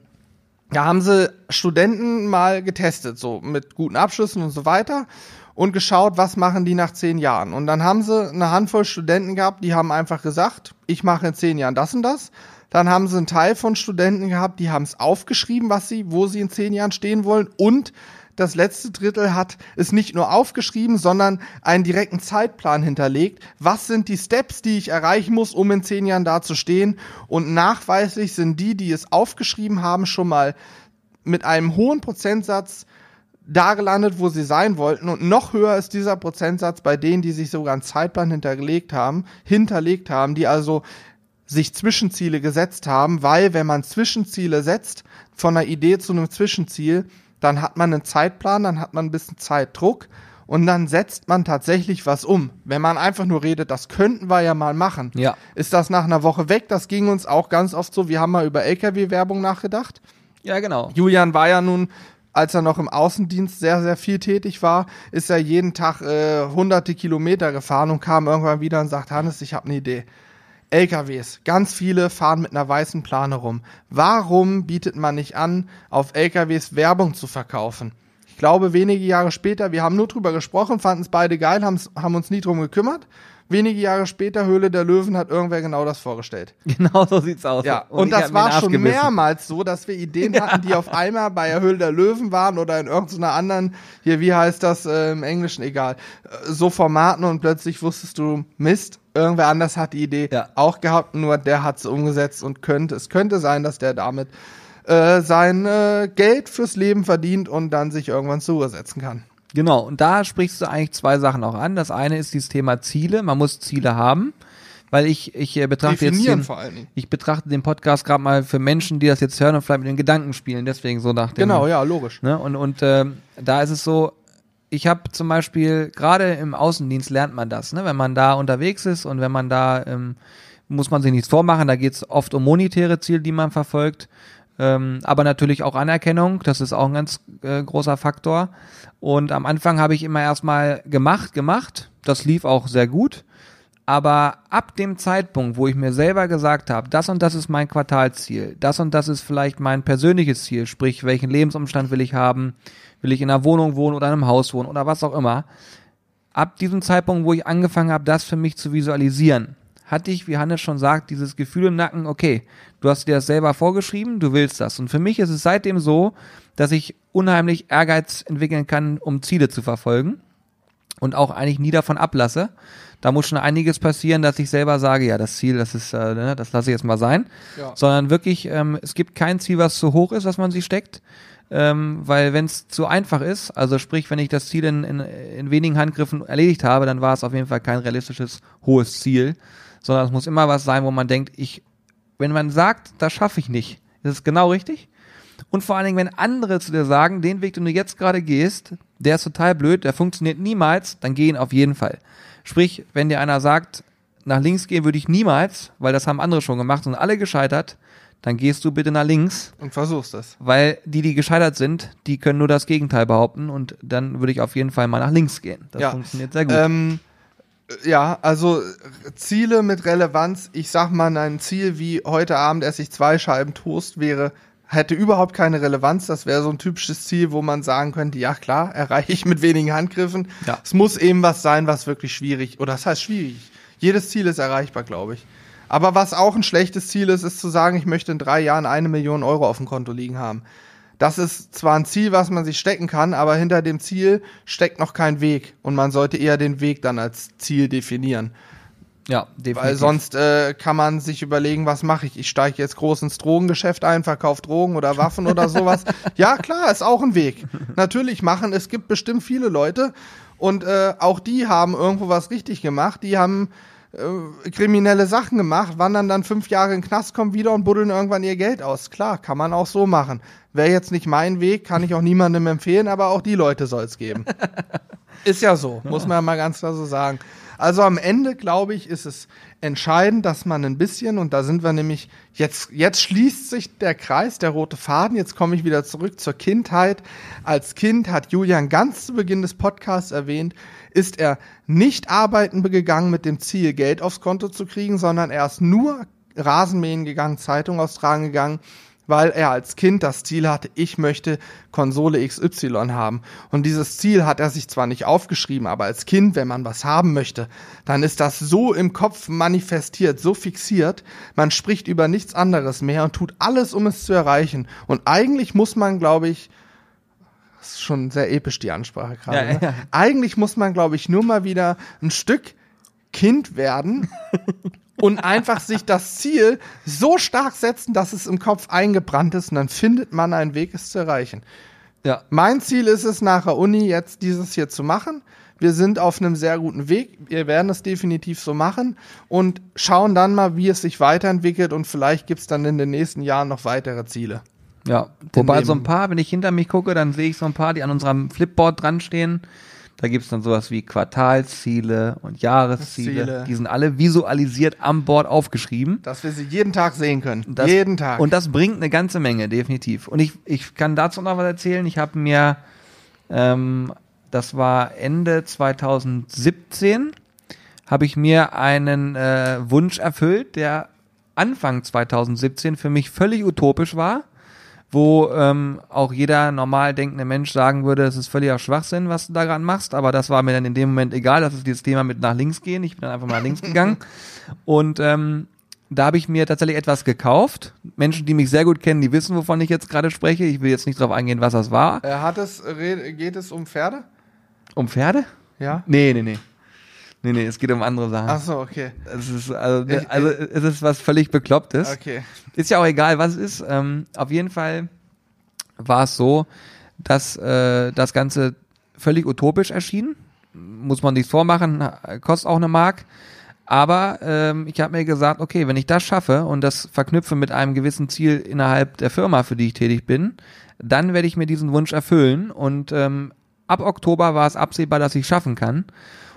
da haben sie Studenten mal getestet, so mit guten Abschlüssen und so weiter und geschaut, was machen die nach zehn Jahren. Und dann haben sie eine Handvoll Studenten gehabt, die haben einfach gesagt, ich mache in zehn Jahren das und das. Dann haben sie einen Teil von Studenten gehabt, die haben es aufgeschrieben, was sie, wo sie in zehn Jahren stehen wollen. Und das letzte Drittel hat es nicht nur aufgeschrieben, sondern einen direkten Zeitplan hinterlegt. Was sind die Steps, die ich erreichen muss, um in zehn Jahren da zu stehen? Und nachweislich sind die, die es aufgeschrieben haben, schon mal mit einem hohen Prozentsatz da gelandet, wo sie sein wollten. Und noch höher ist dieser Prozentsatz bei denen, die sich sogar einen Zeitplan hinterlegt haben, hinterlegt haben, die also sich Zwischenziele gesetzt haben, weil wenn man Zwischenziele setzt, von einer Idee zu einem Zwischenziel, dann hat man einen Zeitplan, dann hat man ein bisschen Zeitdruck und dann setzt man tatsächlich was um. Wenn man einfach nur redet, das könnten wir ja mal machen,
Ja.
ist das nach einer Woche weg. Das ging uns auch ganz oft so. Wir haben mal über LKW-Werbung nachgedacht.
Ja, genau.
Julian war ja nun, als er noch im Außendienst sehr, sehr viel tätig war, ist er jeden Tag äh, hunderte Kilometer gefahren und kam irgendwann wieder und sagt, Hannes, ich habe eine Idee. LKWs, ganz viele fahren mit einer weißen Plane rum. Warum bietet man nicht an, auf LKWs Werbung zu verkaufen? Ich glaube, wenige Jahre später, wir haben nur drüber gesprochen, fanden es beide geil, haben uns nie drum gekümmert. Wenige Jahre später, Höhle der Löwen, hat irgendwer genau das vorgestellt. [LAUGHS]
Genau so sieht's aus.
Ja, und,
hab
das war schon
gebissen.
mehrmals so, dass wir Ideen [LAUGHS] hatten, die auf einmal bei der Höhle der Löwen waren oder in irgendeiner anderen, hier, wie heißt das äh, im Englischen, egal, äh, so Formaten und plötzlich wusstest du, Mist, irgendwer anders hat die Idee
Ja.
auch gehabt, nur der hat sie umgesetzt und könnte, es könnte sein, dass der damit äh, sein äh, Geld fürs Leben verdient und dann sich irgendwann zur Ruhe setzen kann.
Genau, und da sprichst du eigentlich zwei Sachen auch an. Das eine ist dieses Thema Ziele. Man muss Ziele haben, weil ich, ich äh, betrachte jetzt
Definieren
den,
vor allen Dingen.
ich betrachte den Podcast gerade mal für Menschen, die das jetzt hören und vielleicht mit den Gedanken spielen. Deswegen so nach dem.
Genau, ja, logisch.
Ne? Und, und ähm, da ist es so, ich habe zum Beispiel, gerade im Außendienst lernt man das, ne? wenn man da unterwegs ist und wenn man da, ähm, muss man sich nichts vormachen, da geht es oft um monetäre Ziele, die man verfolgt, ähm, aber natürlich auch Anerkennung, das ist auch ein ganz äh, großer Faktor. Und am Anfang habe ich immer erstmal gemacht, gemacht, das lief auch sehr gut. Aber ab dem Zeitpunkt, wo ich mir selber gesagt habe, das und das ist mein Quartalsziel, das und das ist vielleicht mein persönliches Ziel, sprich, welchen Lebensumstand will ich haben, will ich in einer Wohnung wohnen oder in einem Haus wohnen oder was auch immer. Ab diesem Zeitpunkt, wo ich angefangen habe, das für mich zu visualisieren, hatte ich, wie Hannes schon sagt, dieses Gefühl im Nacken, okay, du hast dir das selber vorgeschrieben, du willst das. Und für mich ist es seitdem so, dass ich unheimlich Ehrgeiz entwickeln kann, um Ziele zu verfolgen und auch eigentlich nie davon ablasse. Da muss schon einiges passieren, dass ich selber sage, ja, das Ziel, das ist, äh, ne, das lasse ich jetzt mal sein.
Ja.
Sondern wirklich, ähm, es gibt kein Ziel, was zu hoch ist, was man sich steckt. Ähm, weil wenn es zu einfach ist, also sprich, wenn ich das Ziel in, in, in wenigen Handgriffen erledigt habe, dann war es auf jeden Fall kein realistisches hohes Ziel, sondern es muss immer was sein, wo man denkt, ich, wenn man sagt, das schaffe ich nicht, ist es genau richtig. Und vor allen Dingen, wenn andere zu dir sagen, den Weg, den du jetzt gerade gehst, der ist total blöd, der funktioniert niemals, dann geh ihn auf jeden Fall. Sprich, wenn dir einer sagt, nach links gehen würde ich niemals, weil das haben andere schon gemacht und alle gescheitert, dann gehst du bitte nach links,
Und versuchst es.
weil die, die gescheitert sind, die können nur das Gegenteil behaupten und dann würde ich auf jeden Fall mal nach links gehen. Das
Ja.
funktioniert sehr gut.
Ähm, ja, also Ziele mit Relevanz. Ich sag mal, ein Ziel wie heute Abend esse ich zwei Scheiben Toast wäre, hätte überhaupt keine Relevanz. Das wäre so ein typisches Ziel, wo man sagen könnte, ja klar, erreiche ich mit wenigen Handgriffen.
Ja.
Es muss eben was sein, was wirklich schwierig, oder das heißt schwierig. Jedes Ziel ist erreichbar, glaube ich. Aber was auch ein schlechtes Ziel ist, ist zu sagen, ich möchte in drei Jahren eine Million Euro auf dem Konto liegen haben. Das ist zwar ein Ziel, was man sich stecken kann, aber hinter dem Ziel steckt noch kein Weg. Und man sollte eher den Weg dann als Ziel definieren.
ja, definitiv.
Weil sonst äh, kann man sich überlegen, was mache ich? Ich steige jetzt groß ins Drogengeschäft ein, verkaufe Drogen oder Waffen oder sowas. [LAUGHS] ja, klar, ist auch ein Weg. Natürlich machen, es gibt bestimmt viele Leute und äh, auch die haben irgendwo was richtig gemacht. Die haben äh, kriminelle Sachen gemacht, wandern dann fünf Jahre in den Knast, kommen wieder und buddeln irgendwann ihr Geld aus. Klar, kann man auch so machen. Wäre jetzt nicht mein Weg, kann ich auch niemandem empfehlen, aber auch die Leute soll es geben. [LAUGHS] Ist ja so, muss man ja mal ganz klar so sagen. Also am Ende, glaube ich, ist es entscheidend, dass man ein bisschen, und da sind wir nämlich, jetzt, jetzt schließt sich der Kreis, der rote Faden, jetzt komme ich wieder zurück zur Kindheit. Als Kind hat Julian ganz zu Beginn des Podcasts erwähnt, ist er nicht arbeiten gegangen mit dem Ziel, Geld aufs Konto zu kriegen, sondern er ist nur Rasenmähen gegangen, Zeitung austragen gegangen, weil er als Kind das Ziel hatte, ich möchte Konsole XY haben. Und dieses Ziel hat er sich zwar nicht aufgeschrieben, aber als Kind, wenn man was haben möchte, dann ist das so im Kopf manifestiert, so fixiert, man spricht über nichts anderes mehr und tut alles, um es zu erreichen. Und eigentlich muss man, glaube ich, das ist schon sehr episch, die Ansprache gerade.
Ja,
ne?
ja.
Eigentlich muss man, glaube ich, nur mal wieder ein Stück Kind werden [LAUGHS] und einfach sich das Ziel so stark setzen, dass es im Kopf eingebrannt ist und dann findet man einen Weg, es zu erreichen.
ja,
Mein Ziel ist es, nach der Uni jetzt dieses hier zu machen. Wir sind auf einem sehr guten Weg. Wir werden es definitiv so machen und schauen dann mal, wie es sich weiterentwickelt und vielleicht gibt es dann in den nächsten Jahren noch weitere Ziele.
Ja, wobei so ein paar, wenn ich hinter mich gucke, dann sehe ich so ein paar, die an unserem Flipboard dran stehen. Da gibt's dann sowas wie Quartalsziele und Jahresziele.
Ziele.
Die sind alle visualisiert am Board aufgeschrieben.
Dass wir sie jeden Tag sehen können.
Das,
jeden Tag.
Und das bringt eine ganze Menge, definitiv. Und ich, ich kann dazu noch was erzählen. Ich habe mir, ähm, das war Ende 2017, habe ich mir einen äh, Wunsch erfüllt, der Anfang 2017 für mich völlig utopisch war, wo ähm, auch jeder normal denkende Mensch sagen würde, es ist völliger Schwachsinn, was du da gerade machst, aber das war mir dann in dem Moment egal, das ist dieses Thema mit nach links gehen, ich bin dann einfach mal nach links [LAUGHS] gegangen und ähm, da habe ich mir tatsächlich etwas gekauft. Menschen, die mich sehr gut kennen, die wissen, wovon ich jetzt gerade spreche. Ich will jetzt nicht darauf eingehen, was das war.
Äh, hat es, geht es um Pferde?
Um Pferde?
Ja.
Nee, nee, nee. Nee, nee, es geht um andere Sachen.
Ach so, okay.
Es ist, also,
Ich-
also es ist was völlig Beklopptes.
Okay.
Ist ja auch egal, was es ist. Ähm, auf jeden Fall war es so, dass äh, das Ganze völlig utopisch erschien. Muss man nichts vormachen, kostet auch eine Mark. Aber ähm, ich habe mir gesagt, okay, wenn ich das schaffe und das verknüpfe mit einem gewissen Ziel innerhalb der Firma, für die ich tätig bin, dann werde ich mir diesen Wunsch erfüllen. Und ähm, ab Oktober war es absehbar, dass ich schaffen kann.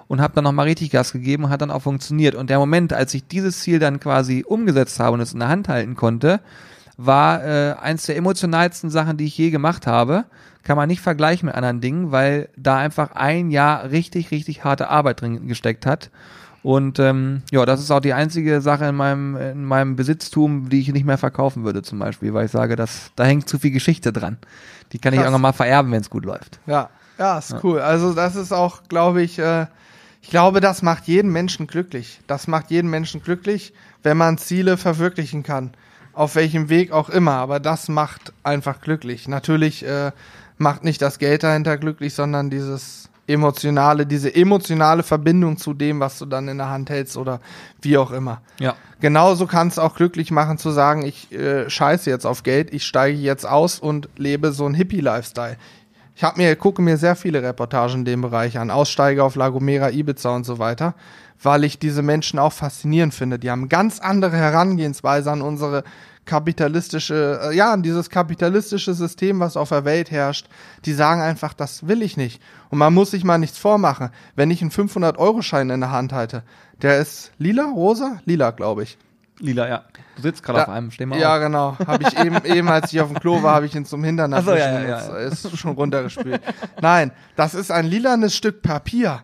Und habe dann nochmal richtig Gas gegeben und hat dann auch funktioniert. Und der Moment, als ich dieses Ziel dann quasi umgesetzt habe und es in der Hand halten konnte, war äh, eins der emotionalsten Sachen, die ich je gemacht habe. Kann man nicht vergleichen mit anderen Dingen, weil da einfach ein Jahr richtig, richtig harte Arbeit drin gesteckt hat. Und ähm, ja, das ist auch die einzige Sache in meinem, in meinem Besitztum, die ich nicht mehr verkaufen würde, zum Beispiel, weil ich sage, dass, da hängt zu viel Geschichte dran. Die kann ich
Krass.
irgendwann mal vererben, wenn es gut läuft.
Ja, ja, ist cool. Also das ist auch, glaube ich, äh, ich glaube, das macht jeden Menschen glücklich. Das macht jeden Menschen glücklich, wenn man Ziele verwirklichen kann. Auf welchem Weg auch immer. Aber das macht einfach glücklich. Natürlich äh, macht nicht das Geld dahinter glücklich, sondern dieses emotionale, diese emotionale Verbindung zu dem, was du dann in der Hand hältst oder wie auch immer.
Ja.
Genauso kann es auch glücklich machen zu sagen, ich äh, scheiße jetzt auf Geld, ich steige jetzt aus und lebe so einen Hippie-Lifestyle. Ich hab mir, gucke mir sehr viele Reportagen in dem Bereich an, Aussteiger auf La Gomera, Ibiza und so weiter, weil ich diese Menschen auch faszinierend finde. Die haben ganz andere Herangehensweise an unsere kapitalistische, äh, ja, an dieses kapitalistische System, was auf der Welt herrscht. Die sagen einfach, das will ich nicht. Und man muss sich mal nichts vormachen. Wenn ich einen 500-Euro-Schein in der Hand halte, der ist lila, rosa? Lila, glaube ich.
Lila, ja. Du sitzt gerade auf einem, steh mal
Ja,
auf.
genau. Habe ich eben, [LAUGHS] eben, als ich auf dem Klo war, habe ich ihn zum Hintern
Ach so, ja, ja, ja.
Jetzt Ist schon runtergespült. Nein, das ist ein lilanes Stück Papier.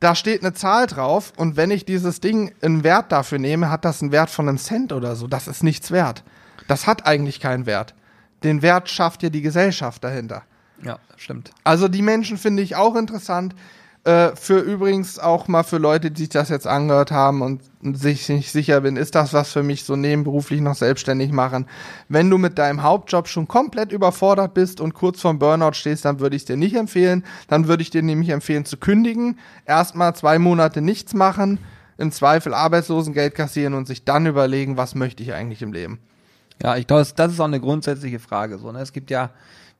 Da steht eine Zahl drauf und wenn ich dieses Ding einen Wert dafür nehme, hat das einen Wert von einem Cent oder so. Das ist nichts wert. Das hat eigentlich keinen Wert. Den Wert schafft ja die Gesellschaft dahinter.
Ja, stimmt.
Also die Menschen finde ich auch interessant. Äh, für übrigens auch mal für Leute, die sich das jetzt angehört haben und sich nicht sicher bin, ist das was für mich so nebenberuflich noch selbstständig machen. Wenn du mit deinem Hauptjob schon komplett überfordert bist und kurz vorm Burnout stehst, dann würde ich es dir nicht empfehlen. Dann würde ich dir nämlich empfehlen zu kündigen, erstmal zwei Monate nichts machen, im Zweifel Arbeitslosengeld kassieren und sich dann überlegen, was möchte ich eigentlich im Leben.
Ja, ich glaube, das- das ist auch eine grundsätzliche Frage. So, ne? Es gibt ja,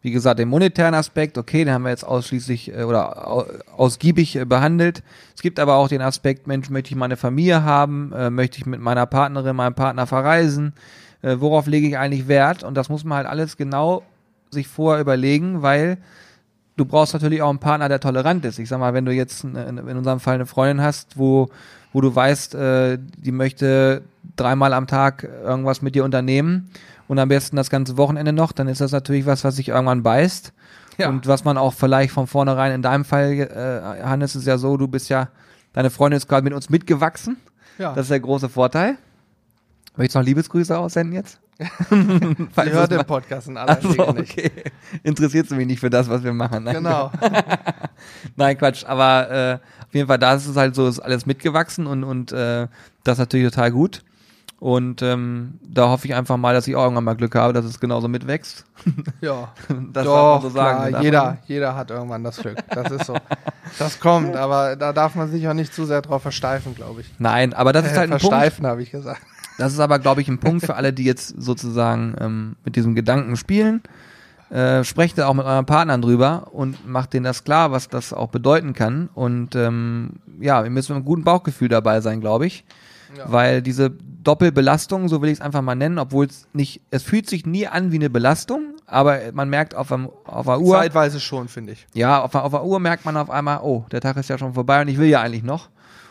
wie gesagt, den monetären Aspekt, okay, den haben wir jetzt ausschließlich äh, oder au, ausgiebig äh, behandelt. Es gibt aber auch den Aspekt, Mensch, möchte ich meine Familie haben, äh, möchte ich mit meiner Partnerin, meinem Partner verreisen, äh, worauf lege ich eigentlich Wert? Und das muss man halt alles genau sich vorher überlegen, weil du brauchst natürlich auch einen Partner, der tolerant ist. Ich sag mal, wenn du jetzt äh, in unserem Fall eine Freundin hast, wo, wo du weißt, äh, die möchte dreimal am Tag irgendwas mit dir unternehmen und am besten das ganze Wochenende noch, dann ist das natürlich was, was sich irgendwann beißt.
Ja.
Und was man auch vielleicht von vornherein, in deinem Fall, äh, Hannes, ist ja so, du bist ja, deine Freundin ist gerade mit uns mitgewachsen.
Ja,
Das ist der große Vorteil. Möchtest du noch Liebesgrüße aussenden jetzt? [LAUGHS]
sie hört den Podcast in aller
Achso,
Regel nicht.
okay. Interessiert sie mich nicht für das, was wir machen. Nein,
Genau. [LAUGHS]
Nein, Quatsch. Aber äh, auf jeden Fall, da ist es halt so, ist alles mitgewachsen und, und äh, das ist natürlich total gut. Und ähm, da hoffe ich einfach mal, dass ich auch irgendwann mal Glück habe, dass es genauso mitwächst. [LAUGHS]
Ja. [LAUGHS]
Das
Doch,
so sagen.
klar, jeder,
man-
jeder hat irgendwann das Glück. Das ist so. Das kommt, aber da darf man sich auch nicht zu sehr drauf versteifen, glaube ich.
Nein, aber das ist [LAUGHS] halt ein Punkt.
versteifen, habe ich gesagt.
Das ist aber, glaube ich, ein Punkt für alle, die jetzt sozusagen ähm, mit diesem Gedanken spielen. äh, sprecht da auch mit euren Partnern drüber und macht denen das klar, was das auch bedeuten kann. Und ähm, ja, wir müssen mit einem guten Bauchgefühl dabei sein, glaube ich.
Ja.
Weil diese Doppelbelastung, so will ich es einfach mal nennen, obwohl es nicht, es fühlt sich nie an wie eine Belastung, aber man merkt auf, dem, auf der Uhr,
Zeitweise schon, finde ich.
ja, auf, der- auf der Uhr merkt man auf einmal, oh, der Tag ist ja schon vorbei und ich will ja eigentlich noch.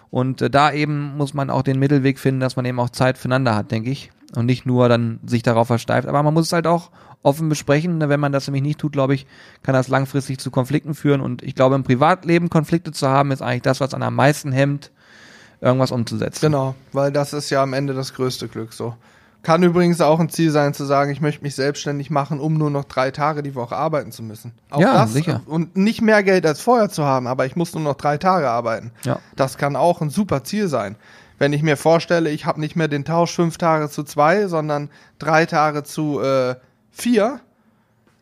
Und äh, da eben muss man auch den Mittelweg finden, dass man eben auch Zeit füreinander hat, denke ich. Und nicht nur dann sich darauf versteift. Aber man muss es halt auch offen besprechen. ne? Wenn man das nämlich nicht tut, glaube ich, kann das langfristig zu Konflikten führen. Und ich glaube, im Privatleben Konflikte zu haben, ist eigentlich das, was einen am meisten hemmt, irgendwas umzusetzen.
Genau, weil das ist ja am Ende das größte Glück so. Kann übrigens auch ein Ziel sein, zu sagen, ich möchte mich selbstständig machen, um nur noch drei Tage die Woche arbeiten zu müssen. Auch
Ja,
das
sicher.
Und nicht mehr Geld als vorher zu haben, aber ich muss nur noch drei Tage arbeiten.
Ja.
Das kann auch ein super Ziel sein. Wenn ich mir vorstelle, ich habe nicht mehr den Tausch fünf Tage zu zwei, sondern drei Tage zu äh, vier,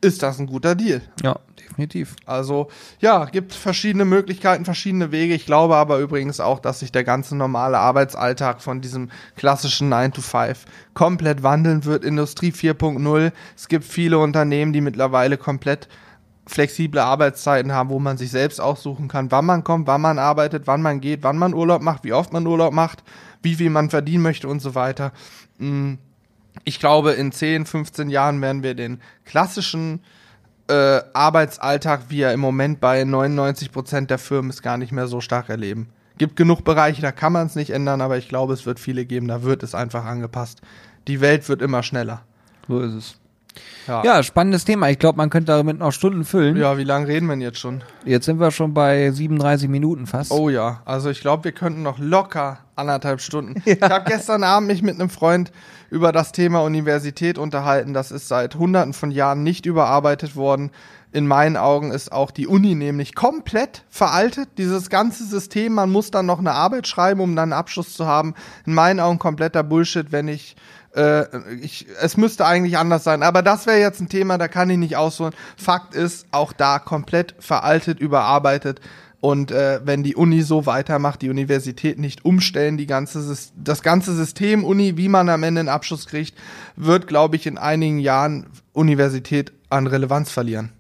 ist das ein guter Deal.
Ja, definitiv.
Also ja, gibt verschiedene Möglichkeiten, verschiedene Wege. Ich glaube aber übrigens auch, dass sich der ganze normale Arbeitsalltag von diesem klassischen 9 to 5 komplett wandeln wird. Industrie 4.0. Es gibt viele Unternehmen, die mittlerweile komplett flexible Arbeitszeiten haben, wo man sich selbst aussuchen kann, wann man kommt, wann man arbeitet, wann man geht, wann man Urlaub macht, wie oft man Urlaub macht, wie viel man verdienen möchte und so weiter. Mm, Ich glaube, in 10, 15 Jahren werden wir den klassischen äh, Arbeitsalltag, wie er im Moment bei 99 Prozent der Firmen ist, gar nicht mehr so stark erleben. Gibt genug Bereiche, da kann man es nicht ändern, aber ich glaube, es wird viele geben, da wird es einfach angepasst. Die Welt wird immer schneller.
So ist es.
Ja,
Ja, spannendes Thema. Ich glaube, man könnte damit noch Stunden füllen.
ja wie lange reden wir denn jetzt schon?
Jetzt sind wir schon bei 37 Minuten fast.
Oh ja, also ich glaube, wir könnten noch locker anderthalb Stunden. [LAUGHS] Ich habe gestern Abend mich mit einem Freund über das Thema Universität unterhalten. Das ist seit hunderten von Jahren nicht überarbeitet worden. In meinen Augen ist auch die Uni nämlich komplett veraltet. Dieses ganze System, man muss dann noch eine Arbeit schreiben, um dann einen Abschluss zu haben. In meinen Augen kompletter Bullshit, wenn ich äh, ich, es müsste eigentlich anders sein, aber das wäre jetzt ein Thema, da kann ich nicht ausholen. Fakt ist, auch da komplett veraltet, überarbeitet. Und äh, wenn die Uni so weitermacht, die Universität nicht umstellen, die ganze, das ganze System Uni, wie man am Ende einen Abschluss kriegt, wird, glaube ich, in einigen Jahren Universität an Relevanz verlieren.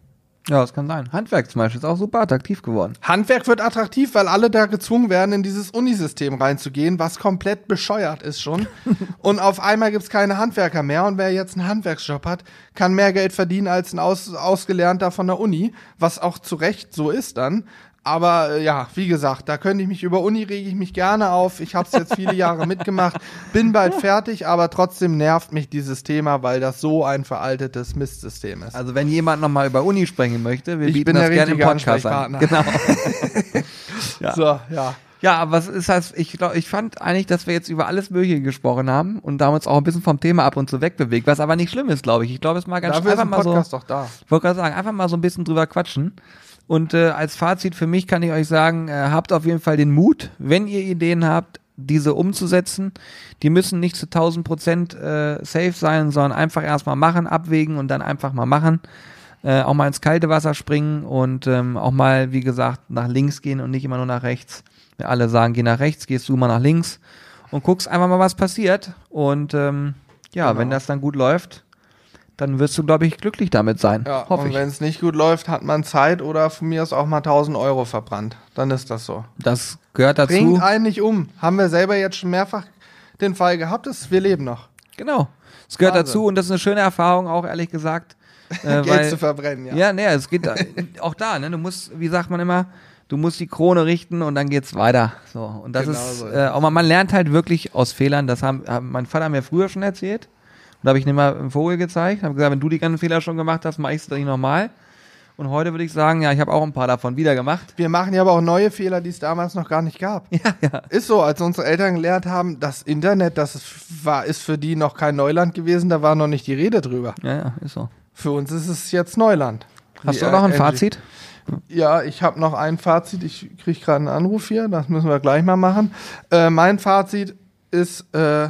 Ja, das kann sein. Handwerk zum Beispiel ist auch super attraktiv geworden.
Handwerk wird attraktiv, weil alle da gezwungen werden, in dieses Unisystem reinzugehen, was komplett bescheuert ist schon. [LAUGHS] und auf einmal gibt's keine Handwerker mehr. Und wer jetzt einen Handwerksjob hat, kann mehr Geld verdienen als ein Aus Ausgelernter von der Uni, was auch zu Recht so ist dann. Aber äh, ja, wie gesagt, da könnte ich mich über Uni rege ich mich gerne auf. Ich habe es jetzt viele [LAUGHS] Jahre mitgemacht, bin bald fertig, aber trotzdem nervt mich dieses Thema, weil das so ein veraltetes Mistsystem ist.
Also wenn jemand nochmal über Uni sprechen möchte, wir
Ich
bieten
bin
das gerne im Podcast an. Genau. [LAUGHS] ja.
So, ja.
ja, aber was ist das? Ich glaube, ich fand eigentlich, dass wir jetzt über alles Mögliche gesprochen haben und da uns auch ein bisschen vom Thema ab und zu wegbewegt, was aber nicht schlimm ist, glaube ich. Ich glaube, es mal ganz
Dafür ist
einfach
ein
mal so.
Podcast doch da.
Ich wollte gerade sagen, einfach mal so ein bisschen drüber quatschen. Und äh, als Fazit für mich kann ich euch sagen, äh, habt auf jeden Fall den Mut, wenn ihr Ideen habt, diese umzusetzen. Die müssen nicht zu 1000 Prozent äh, safe sein, sondern einfach erstmal machen, abwägen und dann einfach mal machen. Äh, auch mal ins kalte Wasser springen und ähm, auch mal, wie gesagt, nach links gehen und nicht immer nur nach rechts. Wir alle sagen, geh nach rechts, gehst du mal nach links und guckst einfach mal, was passiert. Und ähm, ja,
Genau.
wenn das dann gut läuft, dann wirst du, glaube ich, glücklich damit sein.
Ja,
Hoffe
und wenn es nicht gut läuft, hat man Zeit oder von mir aus auch mal 1000 Euro verbrannt. Dann ist das so.
Das gehört dazu.
Bringt einen nicht um. Haben wir selber jetzt schon mehrfach den Fall gehabt, ist, wir leben noch.
Genau. Es gehört
Wahnsinn.
dazu und das ist eine schöne Erfahrung, auch ehrlich gesagt. [LAUGHS] Äh,
Geld
weil,
zu verbrennen, ja.
ja, nee, es geht [LAUGHS] auch da, ne? Du musst, wie sagt man immer, du musst die Krone richten und dann geht's weiter. So. Und das
Genau
ist,
so
äh, auch man, man lernt halt wirklich aus Fehlern. Das haben, haben mein Vater mir früher schon erzählt. Da habe ich ihm mal einen Vogel gezeigt, habe gesagt, wenn du die ganzen Fehler schon gemacht hast, mach ich es nicht nochmal. Und heute würde ich sagen, ja, ich habe auch ein paar davon wieder gemacht.
Wir machen ja aber auch neue Fehler, die es damals noch gar nicht gab. [LAUGHS]
Ja, ja.
Ist so, als unsere Eltern gelernt haben, das Internet, das ist, war, ist für die noch kein Neuland gewesen, da war noch nicht die Rede drüber.
Ja, ja, ist so.
Für uns ist es jetzt Neuland.
Hast
Die,
du auch noch ein
äh,
Fazit?
Ja, ich habe noch ein Fazit. Ich kriege gerade einen Anruf hier, das müssen wir gleich mal machen. Äh, mein Fazit ist äh,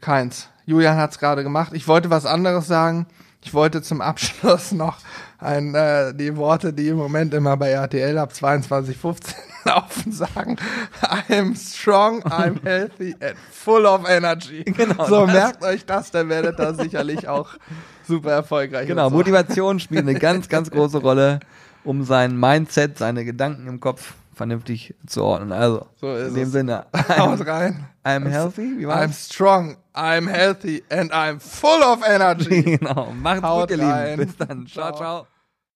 keins. Julian hat es gerade gemacht. Ich wollte was anderes sagen. Ich wollte zum Abschluss [LAUGHS] noch ein, äh, die Worte, die im Moment immer bei RTL ab 22.15 [LAUGHS] Laufen sagen, I'm strong, I'm [LAUGHS] healthy and full of energy.
Genau,
so,
das-
merkt euch das, dann werdet ihr sicherlich auch super erfolgreich.
Genau,
so.
Motivation spielt eine ganz, ganz große Rolle, um sein Mindset, seine Gedanken im Kopf vernünftig zu ordnen. Also,
So
in dem
es.
Sinne, [LAUGHS]
Haut
I'm,
rein.
I'm healthy, wie
I'm
war's?
strong, I'm healthy and I'm full of energy. [LAUGHS]
genau, macht's
Haut
gut, ihr. Lieben. Bis dann. ciao.
Ciao.
ciao.